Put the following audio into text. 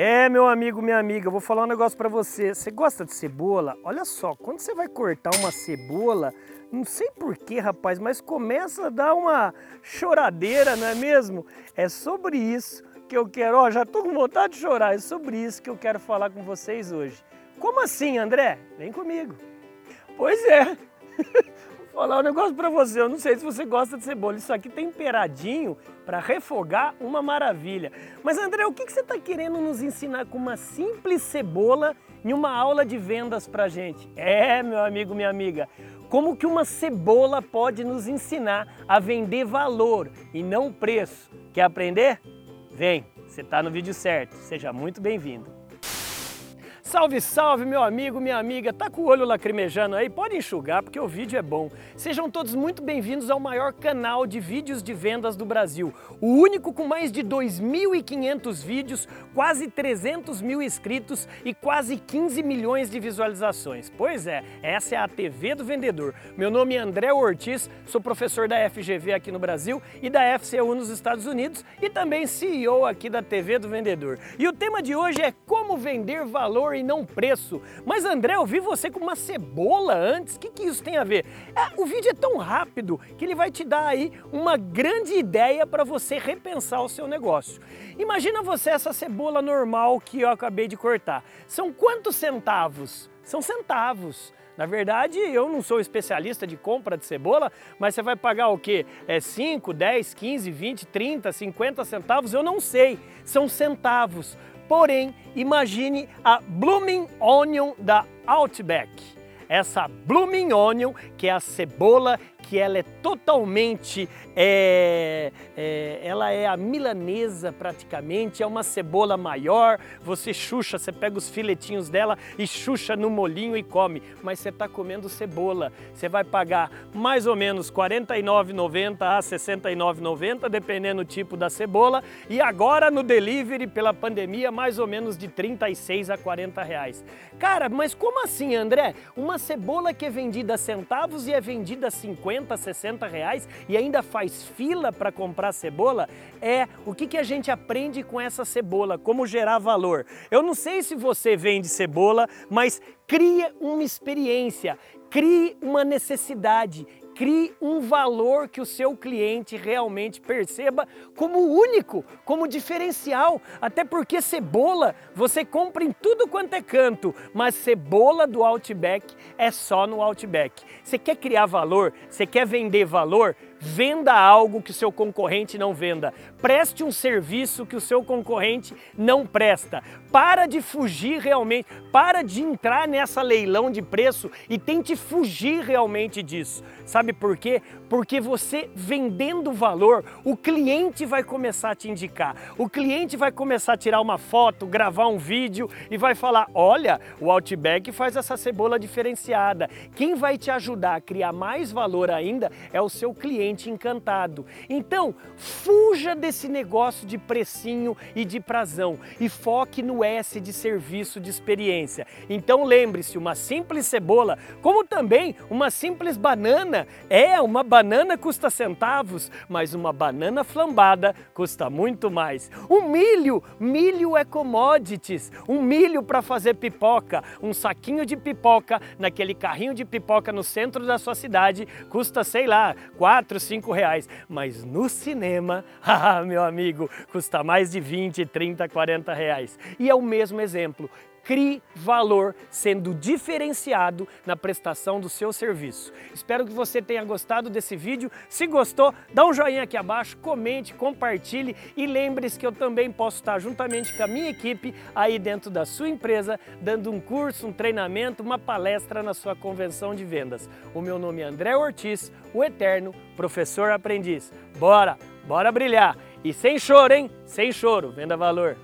É, meu amigo, minha amiga, eu vou falar um negócio para você. Você gosta de cebola? Olha só, quando você vai cortar uma cebola, não sei porquê, rapaz, mas começa a dar uma choradeira, não é mesmo? É sobre isso que eu quero, ó, já tô com vontade de chorar, é sobre isso que eu quero falar com vocês hoje. Como assim, André? Vem comigo. Pois é. Falar um negócio para você, eu não sei se você gosta de cebola, isso aqui temperadinho para refogar, uma maravilha. Mas André, o que, que você está querendo nos ensinar com uma simples cebola em uma aula de vendas para gente? É, meu amigo, minha amiga, como que uma cebola pode nos ensinar a vender valor e não preço? Quer aprender? Vem, você está no vídeo certo, seja muito bem-vindo. Salve, salve, meu amigo, minha amiga. Tá com o olho lacrimejando aí? Pode enxugar porque o vídeo é bom. Sejam todos muito bem-vindos ao maior canal de vídeos de vendas do Brasil. O único com mais de 2.500 vídeos, quase 300 mil inscritos e quase 15 milhões de visualizações. Pois é, essa é a TV do Vendedor. Meu nome é André Ortiz, sou professor da FGV aqui no Brasil e da FCU nos Estados Unidos e também CEO aqui da TV do Vendedor. E o tema de hoje é como vender valor e não preço. Mas André, eu vi você com uma cebola antes, o que, que isso tem a ver? É, o vídeo é tão rápido que ele vai te dar aí uma grande ideia para você repensar o seu negócio. Imagina você essa cebola normal que eu acabei de cortar. São quantos centavos? São centavos. Na verdade, eu não sou especialista de compra de cebola, mas você vai pagar o quê? É 5, 10, 15, 20, 30, 50 centavos? Eu não sei. São centavos. Porém, imagine a Blooming Onion da Outback. Essa Blooming Onion, que é a cebola que ela é totalmente, é, é, ela é a milanesa praticamente, é uma cebola maior, você chucha, você pega os filetinhos dela e chucha no molinho e come, mas você está comendo cebola, você vai pagar mais ou menos R$ 49,90 a R$ 69,90, dependendo do tipo da cebola, e agora no delivery, pela pandemia, mais ou menos de 36 a 40 reais. Cara, mas como assim, André? Uma cebola que é vendida a centavos e é vendida a 50 50, 60 reais e ainda faz fila para comprar cebola, é o que, que a gente aprende com essa cebola, como gerar valor. Eu não sei se você vende cebola, mas cria uma experiência, crie uma necessidade, crie um valor que o seu cliente realmente perceba como único, como diferencial. Até porque cebola você compra em tudo quanto é canto, mas cebola do Outback é só no Outback. Você quer criar valor? Você quer vender valor? Venda algo que o seu concorrente não venda. Preste um serviço que o seu concorrente não presta. Para de fugir realmente, para de entrar nessa leilão de preço e tente fugir realmente disso. Sabe por quê? Porque você vendendo valor, o cliente vai começar a te indicar. O cliente vai começar a tirar uma foto, gravar um vídeo e vai falar: "Olha, o Outback faz essa cebola diferenciada". Quem vai te ajudar a criar mais valor ainda é o seu cliente cliente encantado. Então, fuja desse negócio de precinho e de prazão e foque no S de serviço de experiência. Então, lembre-se, uma simples cebola, como também uma simples banana, é, uma banana custa centavos, mas uma banana flambada custa muito mais. O milho, milho é commodities, um milho para fazer pipoca, um saquinho de pipoca naquele carrinho de pipoca no centro da sua cidade custa, sei lá, 4, 4, 5 reais. Mas no cinema, meu amigo, custa mais de 20, 30, 40 reais. E é o mesmo exemplo crie valor sendo diferenciado na prestação do seu serviço. Espero que você tenha gostado desse vídeo. Se gostou, dá um joinha aqui abaixo, comente, compartilhe e lembre-se que eu também posso estar juntamente com a minha equipe aí dentro da sua empresa, dando um curso, um treinamento, uma palestra na sua convenção de vendas. O meu nome é André Ortiz, o eterno professor aprendiz. Bora, bora brilhar! E sem choro, hein? Sem choro, venda valor.